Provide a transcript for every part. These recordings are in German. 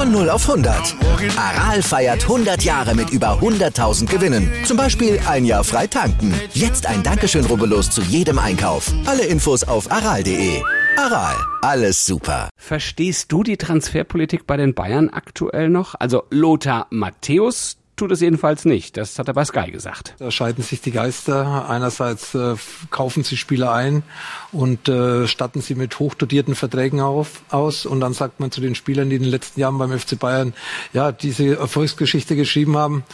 Von 0 auf 100. Aral feiert 100 Jahre mit über 100.000 Gewinnen. Zum Beispiel ein Jahr frei tanken. Jetzt ein Dankeschön, rubbellos zu jedem Einkauf. Alle Infos auf aral.de. Aral, alles super. Verstehst du die Transferpolitik bei den Bayern aktuell noch? Also Lothar Matthäus, tut es jedenfalls nicht. Das hat er bei Sky gesagt. Da scheiden sich die Geister. Einerseits äh, kaufen sie Spieler ein und äh, statten sie mit hochdotierten Verträgen auf, aus. Und dann sagt man zu den Spielern, die in den letzten Jahren beim FC Bayern ja diese Erfolgsgeschichte geschrieben haben,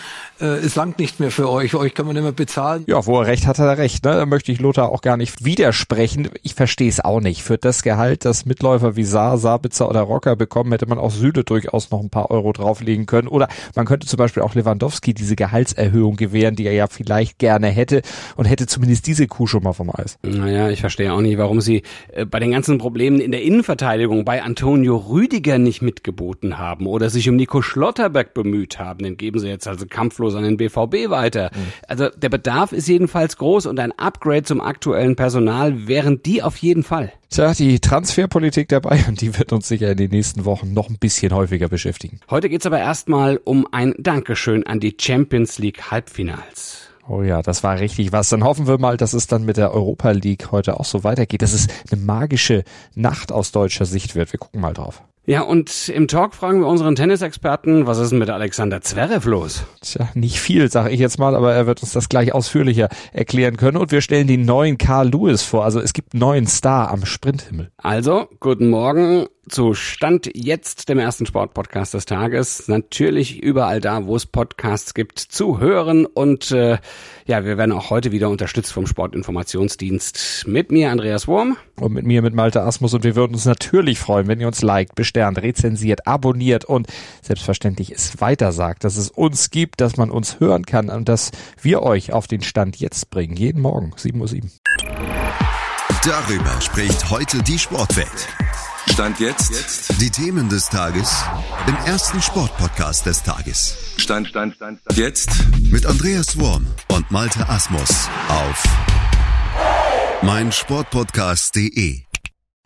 äh, es langt nicht mehr für euch, euch kann man nicht mehr bezahlen. Ja, wo er recht hat, hat er recht. Ne? Da möchte ich Lothar auch gar nicht widersprechen. Ich verstehe es auch nicht. Für das Gehalt, das Mitläufer wie Saar, Sabitzer oder Rocker bekommen, hätte man auch Süle durchaus noch ein paar Euro drauflegen können. Oder man könnte zum Beispiel auch Lewandowski diese Gehaltserhöhung gewähren, die er ja vielleicht gerne hätte und hätte zumindest diese Kuh schon mal vom Eis. Naja, ich verstehe auch nicht, warum sie äh, bei den ganzen Problemen in der Innenverteidigung bei Antonio Rüdiger nicht mitgeboten haben oder sich um Nico Schlotterberg bemüht haben. Den geben sie jetzt also kampflos an den BVB weiter. Mhm. Also der Bedarf ist jedenfalls groß und ein Upgrade zum aktuellen Personal wären die auf jeden Fall. Tja, die Transferpolitik der Bayern, die wird uns sicher in den nächsten Wochen noch ein bisschen häufiger beschäftigen. Heute geht's aber erstmal um ein Dankeschön an die Champions League Halbfinals. Oh ja, das war richtig was. Dann hoffen wir mal, dass es dann mit der Europa League heute auch so weitergeht, dass es eine magische Nacht aus deutscher Sicht wird. Wir gucken mal drauf. Ja, und im Talk fragen wir unseren Tennisexperten, was ist denn mit Alexander Zverev los? Tja, nicht viel, sage ich jetzt mal, aber er wird uns das gleich ausführlicher erklären können. Und wir stellen den neuen Carl Lewis vor. Also es gibt einen neuen Star am Sprinthimmel. Also, guten Morgen zu Stand jetzt dem ersten Sportpodcast des Tages. Natürlich überall da, wo es Podcasts gibt, zu hören. Und äh, ja, wir werden auch heute wieder unterstützt vom Sportinformationsdienst. Mit mir Andreas Wurm. Und mit mir mit Malte Asmus. Und wir würden uns natürlich freuen, wenn ihr uns liked, besternt, rezensiert, abonniert und selbstverständlich es weitersagt, dass es uns gibt, dass man uns hören kann und dass wir euch auf den Stand jetzt bringen. Jeden Morgen, 7.07 Uhr. Darüber spricht heute die Sportwelt. Stand jetzt. jetzt. Die Themen des Tages im ersten Sportpodcast des Tages. Stand, Stand, Stand, Stand. Jetzt. Mit Andreas Worm und Malte Asmus auf meinsportpodcast.de.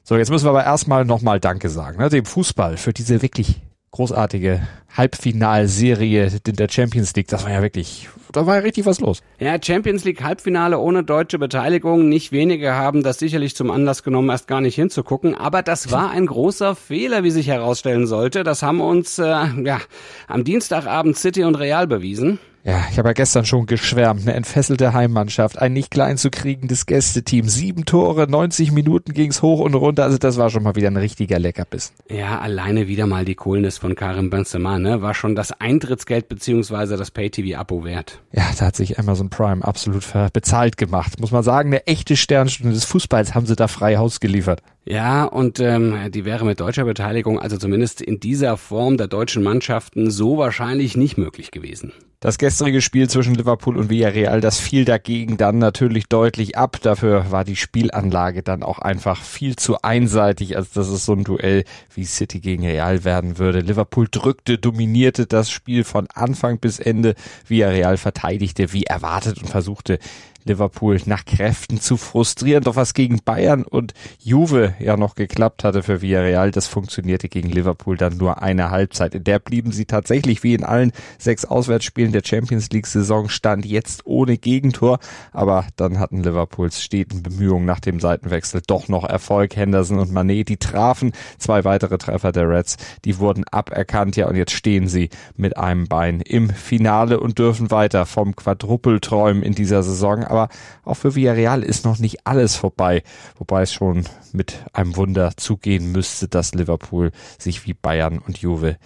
So, jetzt müssen wir aber erstmal nochmal Danke sagen, ne, dem Fußball für diese wirklich großartige Halbfinalserie in der Champions League. Das war ja wirklich, da war ja richtig was los. Ja, Champions League Halbfinale ohne deutsche Beteiligung. Nicht wenige haben das sicherlich zum Anlass genommen, erst gar nicht hinzugucken. Aber das war ein großer Fehler, wie sich herausstellen sollte. Das haben uns äh, ja am Dienstagabend City und Real bewiesen. Ja, ich habe ja gestern schon geschwärmt. Eine entfesselte Heimmannschaft, ein nicht klein zu kriegendes Gästeteam, sieben Tore, 90 Minuten ging's hoch und runter. Also das war schon mal wieder ein richtiger Leckerbiss. Ja, alleine wieder mal die Coolness von Karim Benzema, ne? War schon das Eintrittsgeld beziehungsweise das Pay-TV-Abo wert. Ja, da hat sich Amazon Prime absolut bezahlt gemacht. Muss man sagen, eine echte Sternstunde des Fußballs haben sie da frei Haus geliefert. Ja, und ähm, die wäre mit deutscher Beteiligung, also zumindest in dieser Form der deutschen Mannschaften, so wahrscheinlich nicht möglich gewesen. Das gestrige Spiel zwischen Liverpool und Villarreal, das fiel dagegen dann natürlich deutlich ab. Dafür war die Spielanlage dann auch einfach viel zu einseitig, als dass es so ein Duell wie City gegen Real werden würde. Liverpool drückte, dominierte das Spiel von Anfang bis Ende. Villarreal verteidigte wie erwartet und versuchte Liverpool nach Kräften zu frustrieren. Doch was gegen Bayern und Juve ja noch geklappt hatte für Villarreal, das funktionierte gegen Liverpool dann nur eine Halbzeit. In der blieben sie tatsächlich wie in allen sechs Auswärtsspielen der Champions League Saison stand jetzt ohne Gegentor. Aber dann hatten Liverpools steten Bemühungen nach dem Seitenwechsel doch noch Erfolg. Henderson und Manet, die trafen. Zwei weitere Treffer der Reds, die wurden aberkannt. Ja, und jetzt stehen sie mit einem Bein im Finale und dürfen weiter vom Quadruppel träumen in dieser Saison aber auch für Villarreal ist noch nicht alles vorbei, wobei es schon mit einem Wunder zugehen müsste, dass Liverpool sich wie Bayern und Juve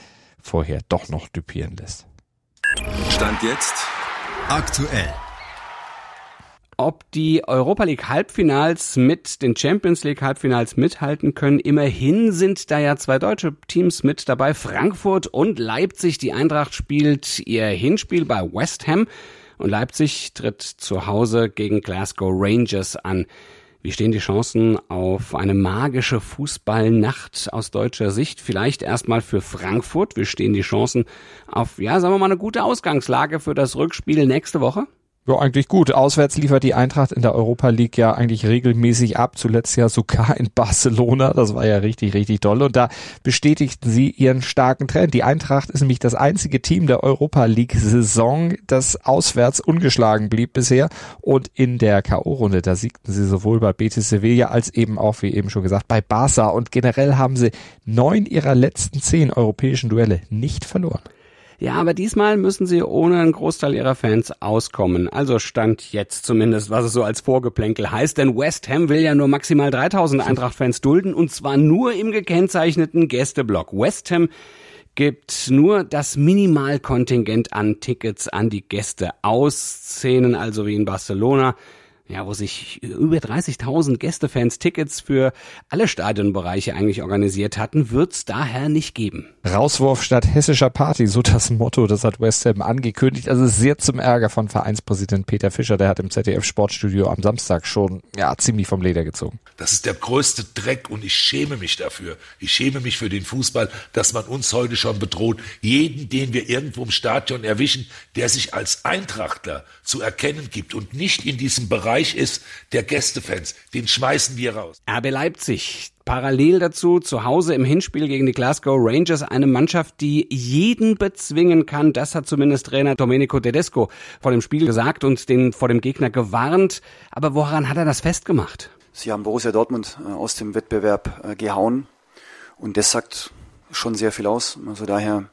vorher doch noch düpieren lässt. Stand jetzt aktuell. ob die Europa League Halbfinals mit den Champions League Halbfinals mithalten können. Immerhin sind da ja zwei deutsche Teams mit dabei, Frankfurt und Leipzig. Die Eintracht spielt ihr Hinspiel bei West Ham und Leipzig tritt zu Hause gegen Glasgow Rangers an. Wie stehen die Chancen auf eine magische Fußballnacht aus deutscher Sicht? Vielleicht erstmal für Frankfurt. Wie stehen die Chancen auf, ja, sagen wir mal, eine gute Ausgangslage für das Rückspiel nächste Woche? Ja, eigentlich gut. Auswärts liefert die Eintracht in der Europa League ja eigentlich regelmäßig ab. Zuletzt ja sogar in Barcelona. Das war ja richtig, richtig toll. Und da bestätigten sie ihren starken Trend. Die Eintracht ist nämlich das einzige Team der Europa League Saison, das auswärts ungeschlagen blieb bisher. Und in der K.O.-Runde, da siegten sie sowohl bei Betis Sevilla als eben auch, wie eben schon gesagt, bei Barca. Und generell haben sie neun ihrer letzten zehn europäischen Duelle nicht verloren. Ja, aber diesmal müssen sie ohne einen Großteil ihrer Fans auskommen. Also stand jetzt zumindest, was es so als Vorgeplänkel heißt, denn West Ham will ja nur maximal 3000 Eintracht-Fans dulden und zwar nur im gekennzeichneten Gästeblock. West Ham gibt nur das Minimalkontingent an Tickets an die Gäste aus. Szenen also wie in Barcelona ja, wo sich über 30.000 Gästefans Tickets für alle Stadionbereiche eigentlich organisiert hatten, wird's daher nicht geben. Rauswurf statt hessischer Party, so das Motto, das hat West Ham angekündigt. Also sehr zum Ärger von Vereinspräsident Peter Fischer, der hat im ZDF Sportstudio am Samstag schon ja ziemlich vom Leder gezogen. Das ist der größte Dreck und ich schäme mich dafür. Ich schäme mich für den Fußball, dass man uns heute schon bedroht. Jeden, den wir irgendwo im Stadion erwischen, der sich als Eintrachtler zu erkennen gibt und nicht in diesem Bereich Bereich ist der Gästefans. Den schmeißen wir raus. RB Leipzig. Parallel dazu zu Hause im Hinspiel gegen die Glasgow Rangers eine Mannschaft, die jeden bezwingen kann. Das hat zumindest Trainer Domenico Tedesco vor dem Spiel gesagt und den vor dem Gegner gewarnt. Aber woran hat er das festgemacht? Sie haben Borussia Dortmund äh, aus dem Wettbewerb äh, gehauen und das sagt schon sehr viel aus. Also daher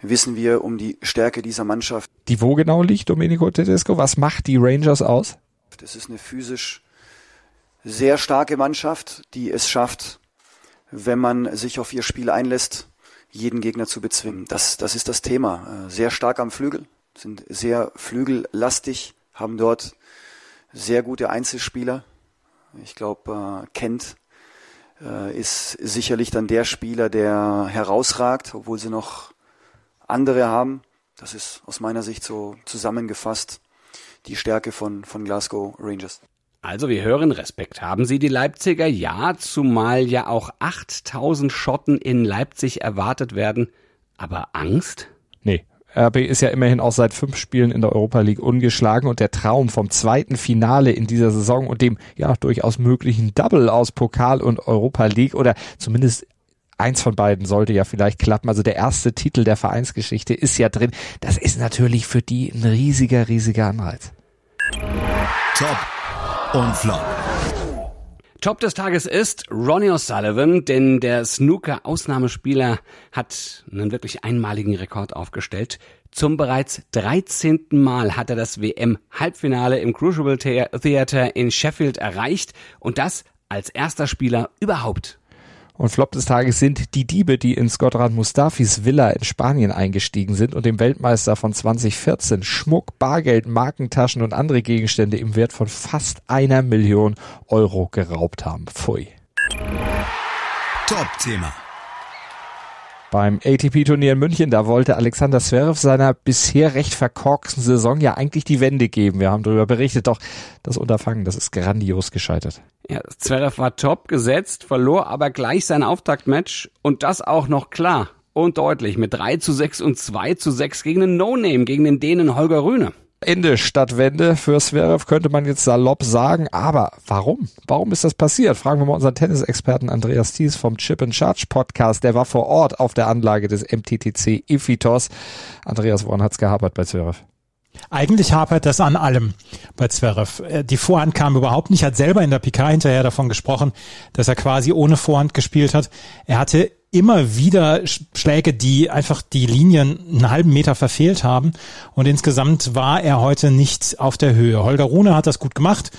wissen wir um die Stärke dieser Mannschaft. Die wo genau liegt Domenico Tedesco? Was macht die Rangers aus? Es ist eine physisch sehr starke Mannschaft, die es schafft, wenn man sich auf ihr Spiel einlässt, jeden Gegner zu bezwingen. Das, das ist das Thema. Äh, sehr stark am Flügel, sind sehr flügellastig, haben dort sehr gute Einzelspieler. Ich glaube, äh, Kent äh, ist sicherlich dann der Spieler, der herausragt, obwohl sie noch andere haben. Das ist aus meiner Sicht so zusammengefasst die Stärke von, von Glasgow Rangers. Also wir hören Respekt. Haben Sie die Leipziger? Ja, zumal ja auch 8000 Schotten in Leipzig erwartet werden. Aber Angst? Nee. RB ist ja immerhin auch seit fünf Spielen in der Europa League ungeschlagen und der Traum vom zweiten Finale in dieser Saison und dem ja durchaus möglichen Double aus Pokal und Europa League oder zumindest eins von beiden sollte ja vielleicht klappen. Also der erste Titel der Vereinsgeschichte ist ja drin. Das ist natürlich für die ein riesiger, riesiger Anreiz. Top und Flop. Top des Tages ist Ronnie O'Sullivan, denn der Snooker-Ausnahmespieler hat einen wirklich einmaligen Rekord aufgestellt. Zum bereits 13. Mal hat er das WM-Halbfinale im Crucible Theater in Sheffield erreicht und das als erster Spieler überhaupt. Und Flop des Tages sind die Diebe, die in Scottrad Mustafis Villa in Spanien eingestiegen sind und dem Weltmeister von 2014 Schmuck, Bargeld, Markentaschen und andere Gegenstände im Wert von fast einer Million Euro geraubt haben. Pfui. Top-Thema. Beim ATP-Turnier in München, da wollte Alexander Zverev seiner bisher recht verkorksten Saison ja eigentlich die Wende geben. Wir haben darüber berichtet, doch das Unterfangen, das ist grandios gescheitert. Ja, Zverev war top gesetzt, verlor aber gleich sein Auftaktmatch und das auch noch klar und deutlich mit 3 zu 6 und 2 zu 6 gegen den No-Name, gegen den Dänen Holger Rühne. Ende statt Wende für Zverev könnte man jetzt salopp sagen. Aber warum? Warum ist das passiert? Fragen wir mal unseren Tennisexperten Andreas Thies vom Chip and Charge Podcast. Der war vor Ort auf der Anlage des MTTC Ifitos. Andreas, woran hat's gehapert bei Zverev? Eigentlich hapert das an allem bei Zverev. Äh, die Vorhand kam überhaupt nicht, hat selber in der PK hinterher davon gesprochen, dass er quasi ohne Vorhand gespielt hat. Er hatte immer wieder Schläge, die einfach die Linien einen halben Meter verfehlt haben. Und insgesamt war er heute nicht auf der Höhe. Holger Rune hat das gut gemacht.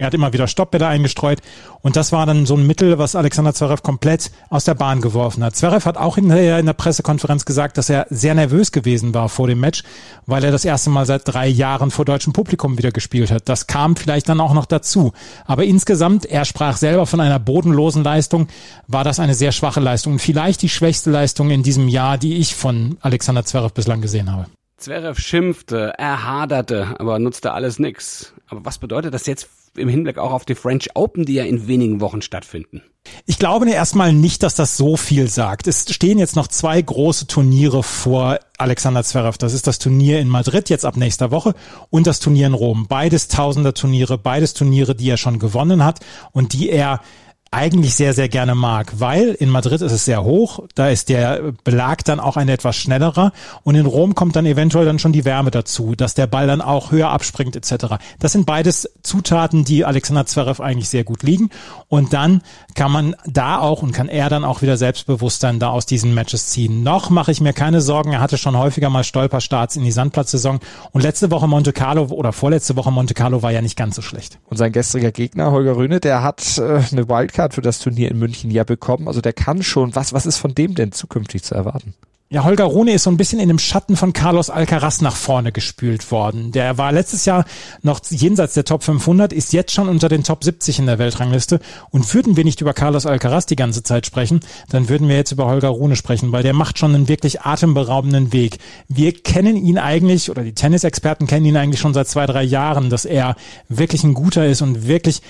Er hat immer wieder Stoppbälle eingestreut und das war dann so ein Mittel, was Alexander Zverev komplett aus der Bahn geworfen hat. Zverev hat auch hinterher in der Pressekonferenz gesagt, dass er sehr nervös gewesen war vor dem Match, weil er das erste Mal seit drei Jahren vor deutschem Publikum wieder gespielt hat. Das kam vielleicht dann auch noch dazu. Aber insgesamt, er sprach selber von einer bodenlosen Leistung, war das eine sehr schwache Leistung und vielleicht die schwächste Leistung in diesem Jahr, die ich von Alexander Zverev bislang gesehen habe. Zverev schimpfte, er haderte, aber nutzte alles nix. Aber was bedeutet das jetzt im Hinblick auch auf die French Open, die ja in wenigen Wochen stattfinden? Ich glaube erstmal nicht, dass das so viel sagt. Es stehen jetzt noch zwei große Turniere vor Alexander Zverev. Das ist das Turnier in Madrid jetzt ab nächster Woche und das Turnier in Rom. Beides Tausender Turniere, beides Turniere, die er schon gewonnen hat und die er eigentlich sehr, sehr gerne mag, weil in Madrid ist es sehr hoch, da ist der Belag dann auch ein etwas schnellerer und in Rom kommt dann eventuell dann schon die Wärme dazu, dass der Ball dann auch höher abspringt etc. Das sind beides Zutaten, die Alexander Zverev eigentlich sehr gut liegen und dann kann man da auch und kann er dann auch wieder Selbstbewusstsein da aus diesen Matches ziehen. Noch mache ich mir keine Sorgen, er hatte schon häufiger mal Stolperstarts in die Sandplatzsaison und letzte Woche Monte Carlo oder vorletzte Woche Monte Carlo war ja nicht ganz so schlecht. Und sein gestriger Gegner Holger Rühne, der hat äh, eine Wildcard Wildcard für das Turnier in München ja bekommen. Also der kann schon. Was, was ist von dem denn zukünftig zu erwarten? Ja, Holger Rune ist so ein bisschen in dem Schatten von Carlos Alcaraz nach vorne gespült worden. Der war letztes Jahr noch jenseits der Top 500, ist jetzt schon unter den Top 70 in der Weltrangliste. Und würden wir nicht über Carlos Alcaraz die ganze Zeit sprechen, dann würden wir jetzt über Holger Rune sprechen, weil der macht schon einen wirklich atemberaubenden Weg. Wir kennen ihn eigentlich, oder die Tennisexperten kennen ihn eigentlich schon seit zwei, drei Jahren, dass er wirklich ein guter ist und wirklich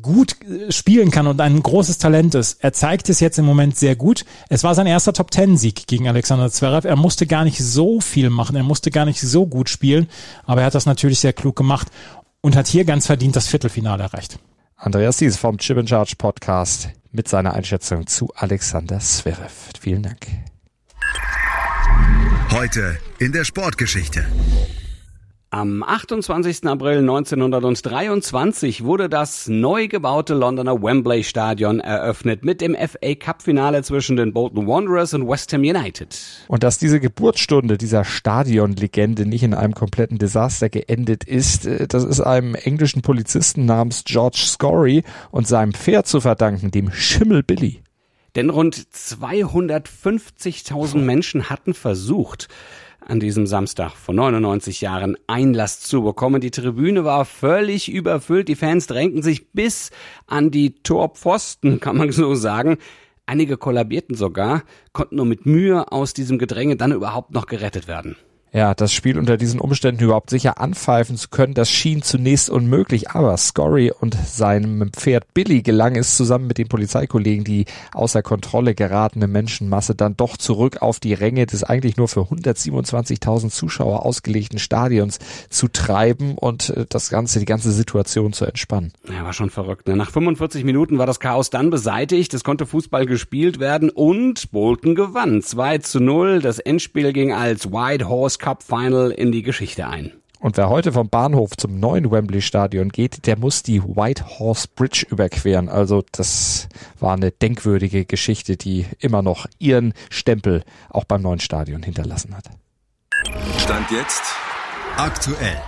gut äh, spielen kann und ein großes Talent ist. Er zeigt es jetzt im Moment sehr gut. Es war sein erster Top Ten Sieg gegen Alexander Zverev. Er musste gar nicht so viel machen. Er musste gar nicht so gut spielen. Aber er hat das natürlich sehr klug gemacht und hat hier ganz verdient das Viertelfinale erreicht. Andreas Dies vom Chip and Charge Podcast mit seiner Einschätzung zu Alexander Zverev. Vielen Dank. Heute in der Sportgeschichte. Am 28. April 1923 wurde das neu gebaute Londoner Wembley Stadion eröffnet mit dem FA Cup Finale zwischen den Bolton Wanderers und West Ham United. Und dass diese Geburtsstunde dieser Stadionlegende nicht in einem kompletten Desaster geendet ist, äh, das ist einem englischen Polizisten namens George Scory und seinem Pferd zu verdanken, dem Schimmel Billy. Denn rund 250.000 Menschen hatten versucht, an diesem Samstag vor 99 Jahren Einlass zu bekommen. Die Tribüne war völlig überfüllt. Die Fans drängten sich bis an die Torpfosten, kann man so sagen. Einige kollabierten sogar, konnten nur mit Mühe aus diesem Gedränge dann überhaupt noch gerettet werden. Ja, das Spiel unter diesen Umständen überhaupt sicher anpfeifen zu können, das schien zunächst unmöglich, aber Scory und seinem Pferd Billy gelang es zusammen mit den Polizeikollegen, die außer Kontrolle geratene Menschenmasse dann doch zurück auf die Ränge des eigentlich nur für 127.000 Zuschauer ausgelegten Stadions zu treiben und äh, das Ganze, die ganze Situation zu entspannen. Ja, war schon verrückt. Ne? Nach 45 Minuten war das Chaos dann beseitigt, es konnte Fußball gespielt werden und Bolton gewann. 2 zu 0, das Endspiel ging als White Horse Cup Final in die Geschichte ein. Und wer heute vom Bahnhof zum neuen Wembley Stadion geht, der muss die White Horse Bridge überqueren. Also das war eine denkwürdige Geschichte, die immer noch ihren Stempel auch beim neuen Stadion hinterlassen hat. Stand jetzt aktuell.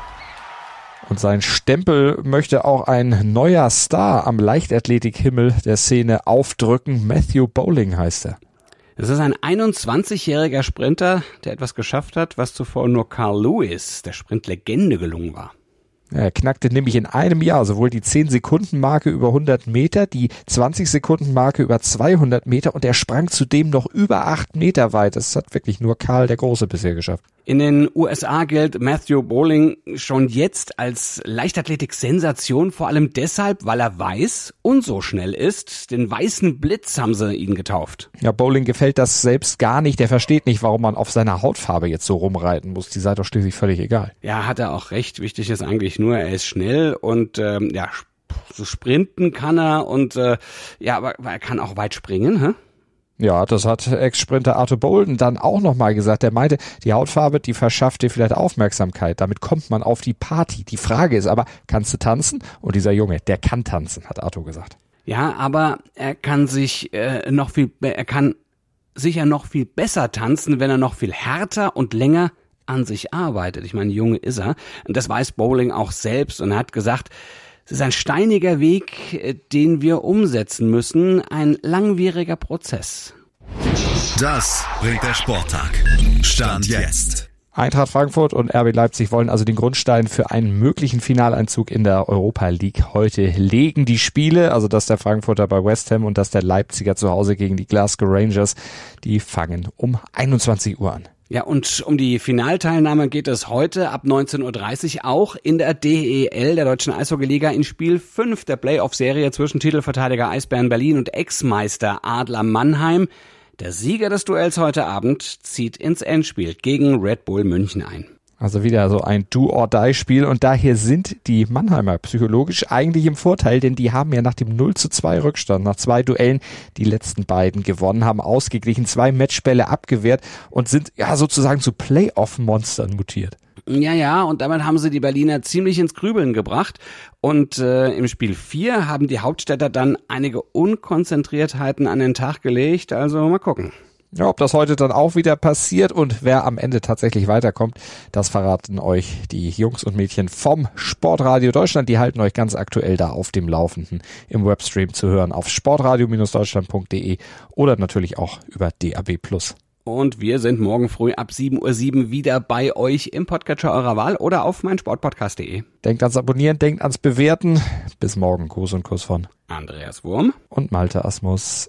Und sein Stempel möchte auch ein neuer Star am Leichtathletikhimmel der Szene aufdrücken. Matthew Bowling heißt er. Es ist ein 21-jähriger Sprinter, der etwas geschafft hat, was zuvor nur Carl Lewis, der Sprintlegende, gelungen war. Er knackte nämlich in einem Jahr sowohl die 10-Sekunden-Marke über 100 Meter, die 20-Sekunden-Marke über 200 Meter und er sprang zudem noch über 8 Meter weit. Das hat wirklich nur Karl der Große bisher geschafft. In den USA gilt Matthew Bowling schon jetzt als Leichtathletik-Sensation, vor allem deshalb, weil er weiß und so schnell ist. Den weißen Blitz haben sie ihn getauft. Ja, Bowling gefällt das selbst gar nicht. Der versteht nicht, warum man auf seiner Hautfarbe jetzt so rumreiten muss. Die sei doch schließlich völlig egal. Ja, hat er auch recht. Wichtig ist eigentlich nur, er ist schnell und ähm, ja, so sprinten kann er und äh, ja, aber er kann auch weit springen, hä? Ja, das hat Ex-Sprinter Arthur Bolden dann auch nochmal gesagt. Er meinte, die Hautfarbe, die verschafft dir vielleicht Aufmerksamkeit. Damit kommt man auf die Party. Die Frage ist aber, kannst du tanzen? Und dieser Junge, der kann tanzen, hat Arthur gesagt. Ja, aber er kann sich äh, noch viel, er kann sicher noch viel besser tanzen, wenn er noch viel härter und länger an sich arbeitet. Ich meine, Junge ist er. Und das weiß Bowling auch selbst und er hat gesagt, Es ist ein steiniger Weg, äh, den wir umsetzen müssen, ein langwieriger Prozess. Das bringt der Sporttag. Stand jetzt. Eintracht Frankfurt und RB Leipzig wollen also den Grundstein für einen möglichen Finaleinzug in der Europa League heute legen. Die Spiele, also dass der Frankfurter bei West Ham und dass der Leipziger zu Hause gegen die Glasgow Rangers, die fangen um 21 Uhr an. Ja, und um die Finalteilnahme geht es heute ab 19.30 Uhr auch in der DEL, der Deutschen Eishockeyliga, in Spiel 5 der Playoff-Serie zwischen Titelverteidiger Eisbären Berlin und Ex-Meister Adler Mannheim. Der Sieger des Duells heute Abend zieht ins Endspiel gegen Red Bull München ein. Also wieder so ein Do-or-Die-Spiel und daher sind die Mannheimer psychologisch eigentlich im Vorteil, denn die haben ja nach dem 0 zu 2 Rückstand, nach zwei Duellen die letzten beiden gewonnen, haben ausgeglichen, zwei Matchbälle abgewehrt und sind ja sozusagen zu Playoff-Monstern mutiert. Ja, ja, und damit haben sie die Berliner ziemlich ins Grübeln gebracht. Und äh, im Spiel 4 haben die Hauptstädter dann einige Unkonzentriertheiten an den Tag gelegt. Also mal gucken. Ja, ob das heute dann auch wieder passiert und wer am Ende tatsächlich weiterkommt, das verraten euch die Jungs und Mädchen vom Sportradio Deutschland. Die halten euch ganz aktuell da auf dem Laufenden im Webstream zu hören auf sportradio-deutschland.de oder natürlich auch über DAB+. Und wir sind morgen früh ab 7.07 Uhr wieder bei euch im Podcatcher eurer Wahl oder auf meinsportpodcast.de. Denkt ans Abonnieren, denkt ans Bewerten. Bis morgen. Gruß und Kuss von Andreas Wurm und Malte Asmus.